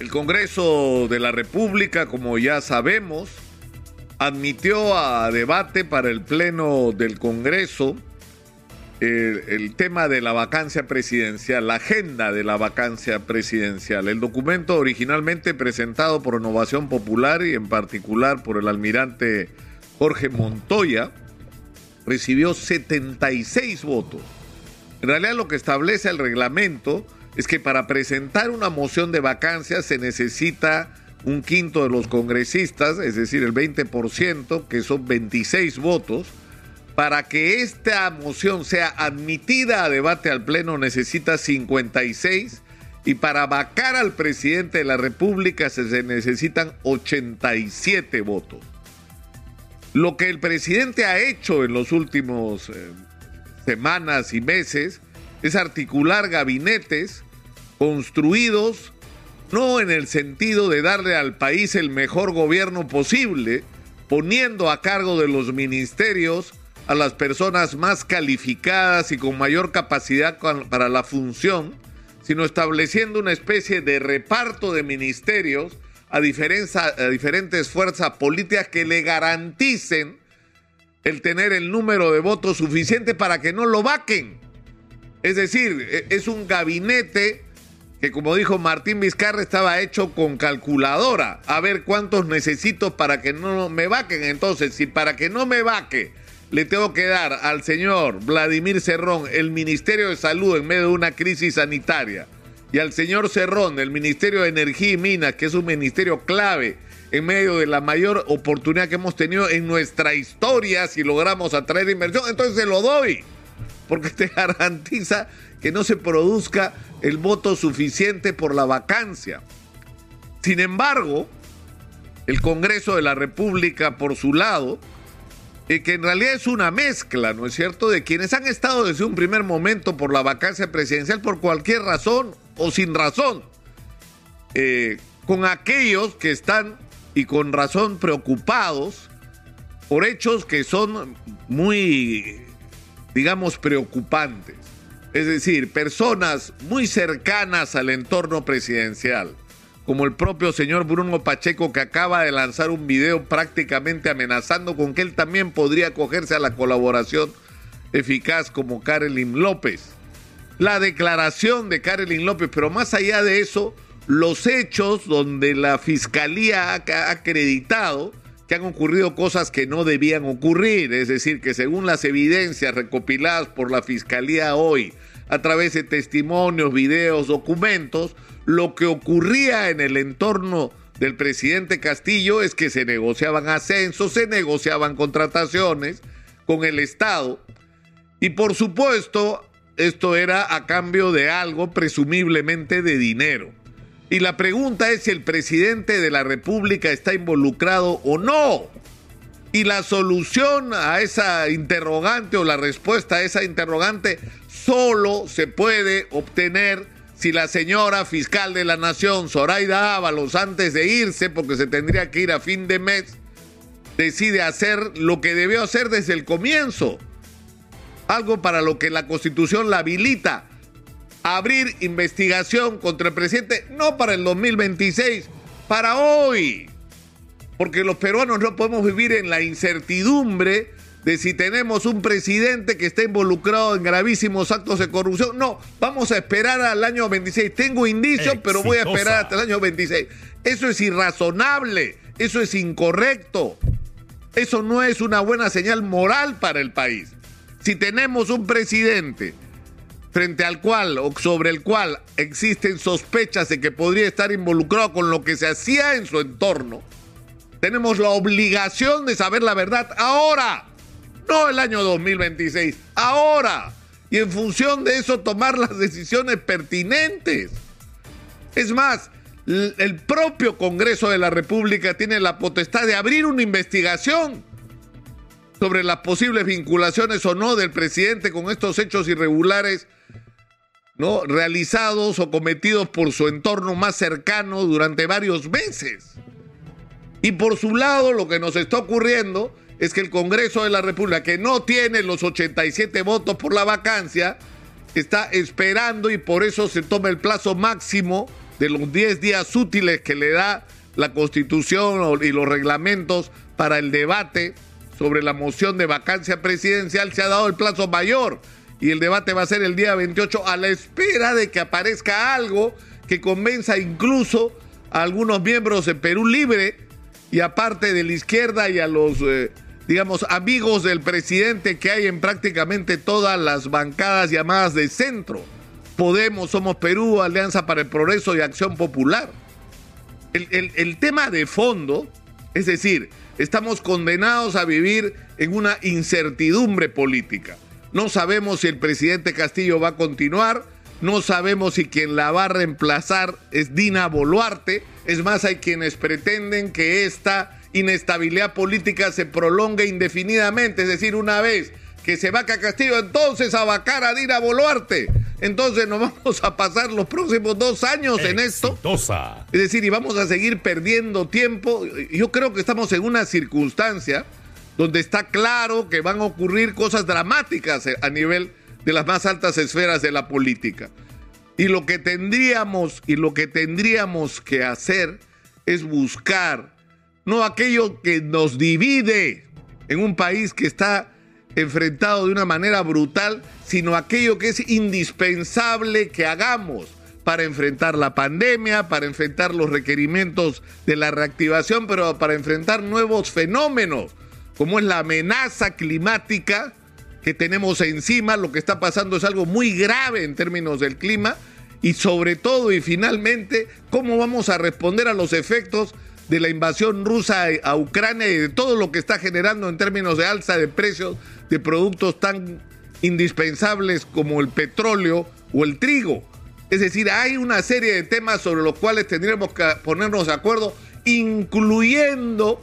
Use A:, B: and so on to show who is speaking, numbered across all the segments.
A: El Congreso de la República, como ya sabemos, admitió a debate para el Pleno del Congreso el, tema de la vacancia presidencial, la agenda de la vacancia presidencial. El documento originalmente presentado por Renovación Popular y en particular por el almirante Jorge Montoya recibió 76 votos. En realidad lo que establece el reglamento es que para presentar una moción de vacancia se necesita un quinto de los congresistas, es decir, el 20%, que son 26 votos, para que esta moción sea admitida a debate al Pleno necesita 56 y para vacar al presidente de la República se necesitan 87 votos. Lo que el presidente ha hecho en los últimos eh, semanas y meses es articular gabinetes construidos no en el sentido de darle al país el mejor gobierno posible, poniendo a cargo de los ministerios a las personas más calificadas y con mayor capacidad para la función, sino estableciendo una especie de reparto de ministerios a, diferentes fuerzas políticas que le garanticen el tener el número de votos suficiente para que no lo vaquen. Es decir, e, es un gabinete que como dijo Martín Vizcarra estaba hecho con calculadora, a ver cuántos necesito para que no me vaquen. Entonces, si para que no me vaque le tengo que dar al señor Vladimir Cerrón el Ministerio de Salud en medio de una crisis sanitaria y al señor Cerrón el Ministerio de Energía y Minas, que es un ministerio clave en medio de la mayor oportunidad que hemos tenido en nuestra historia si logramos atraer inversión, entonces se lo doy, porque te garantiza que no se produzca el voto suficiente por la vacancia. Sin embargo, el Congreso de la República, por su lado, que en realidad es una mezcla, ¿no es cierto?, de quienes han estado desde un primer momento por la vacancia presidencial por cualquier razón o sin razón, eh, con aquellos que están y con razón preocupados por hechos que son muy, digamos, preocupantes. Es decir, personas muy cercanas al entorno presidencial como el propio señor Bruno Pacheco que acaba de lanzar un video prácticamente amenazando con que él también podría acogerse a la colaboración eficaz como Karelin López. La declaración de Karelin López, pero más allá de eso, los hechos donde la fiscalía ha acreditado que han ocurrido cosas que no debían ocurrir, es decir, que según las evidencias recopiladas por la fiscalía hoy, a través de testimonios, videos, documentos, lo que ocurría en el entorno del presidente Castillo es que se negociaban ascensos, se negociaban contrataciones con el Estado y por supuesto esto era a cambio de algo presumiblemente de dinero. Y la pregunta es si el presidente de la República está involucrado o no. Y la solución a esa interrogante o la respuesta a esa interrogante solo se puede obtener si la señora fiscal de la nación, Zoraida Ábalos, antes de irse, porque se tendría que ir a fin de mes, decide hacer lo que debió hacer desde el comienzo. Algo para lo que la constitución la habilita. Abrir investigación contra el presidente, no para el 2026, para hoy. Porque los peruanos no podemos vivir en la incertidumbre de si tenemos un presidente que está involucrado en gravísimos actos de corrupción. No, vamos a esperar al año 26. Tengo indicios, pero voy a esperar hasta el año 26. Eso es irrazonable, eso es incorrecto. Eso no es una buena señal moral para el país. Si tenemos un presidente frente al cual o sobre el cual existen sospechas de que podría estar involucrado con lo que se hacía en su entorno, tenemos la obligación de saber la verdad ahora no el año 2026, ahora. Y en función de eso tomar las decisiones pertinentes. Es más, el propio Congreso de la República tiene la potestad de abrir una investigación sobre las posibles vinculaciones o no del presidente con estos hechos irregulares ¿no? realizados o cometidos por su entorno más cercano durante varios meses. Y por su lado, lo que nos está ocurriendo es que el Congreso de la República, que no tiene los 87 votos por la vacancia, está esperando y por eso se toma el plazo máximo de los 10 días útiles que le da la Constitución y los reglamentos para el debate sobre la moción de vacancia presidencial, se ha dado el plazo mayor y el debate va a ser el día 28 a la espera de que aparezca algo que convenza incluso a algunos miembros de Perú Libre y aparte de la izquierda y a los, eh, digamos, amigos del presidente que hay en prácticamente todas las bancadas llamadas de centro. Podemos, Somos Perú, Alianza para el Progreso y Acción Popular. El, el tema de fondo, es decir, estamos condenados a vivir en una incertidumbre política. No sabemos si el presidente Castillo va a continuar, no sabemos si quien la va a reemplazar es Dina Boluarte. Es más, hay quienes pretenden que esta inestabilidad política se prolongue indefinidamente, es decir, una vez que se vaca Castillo, entonces a vacar a Dina Boluarte. Entonces nos vamos a pasar los próximos dos años en esto. Es decir, y vamos a seguir perdiendo tiempo. Yo creo que estamos en una circunstancia donde está claro que van a ocurrir cosas dramáticas a nivel de las más altas esferas de la política. Y lo que tendríamos y lo que tendríamos que hacer es buscar no aquello que nos divide en un país que está enfrentado de una manera brutal, sino aquello que es indispensable que hagamos para enfrentar la pandemia, para enfrentar los requerimientos de la reactivación, pero para enfrentar nuevos fenómenos, como es la amenaza climática que tenemos encima, lo que está pasando es algo muy grave en términos del clima y sobre todo y finalmente cómo vamos a responder a los efectos de la invasión rusa a Ucrania y de todo lo que está generando en términos de alza de precios de productos tan indispensables como el petróleo o el trigo. Es decir, hay una serie de temas sobre los cuales tendríamos que ponernos de acuerdo, incluyendo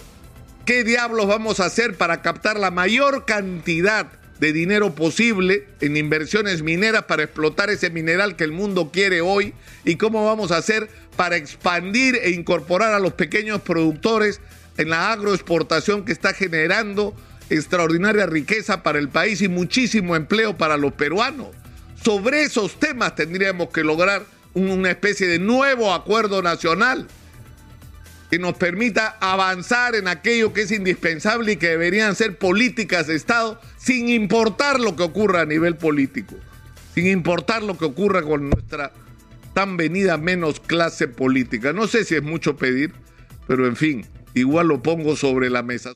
A: qué diablos vamos a hacer para captar la mayor cantidad de dinero posible en inversiones mineras para explotar ese mineral que el mundo quiere hoy y cómo vamos a hacer para expandir e incorporar a los pequeños productores en la agroexportación que está generando extraordinaria riqueza para el país y muchísimo empleo para los peruanos. Sobre esos temas tendríamos que lograr una especie de nuevo acuerdo nacional que nos permita avanzar en aquello que es indispensable y que deberían ser políticas de Estado sin importar lo que ocurra a nivel político, sin importar lo que ocurra con nuestra tan venida menos clase política. No sé si es mucho pedir, pero en fin, igual lo pongo sobre la mesa.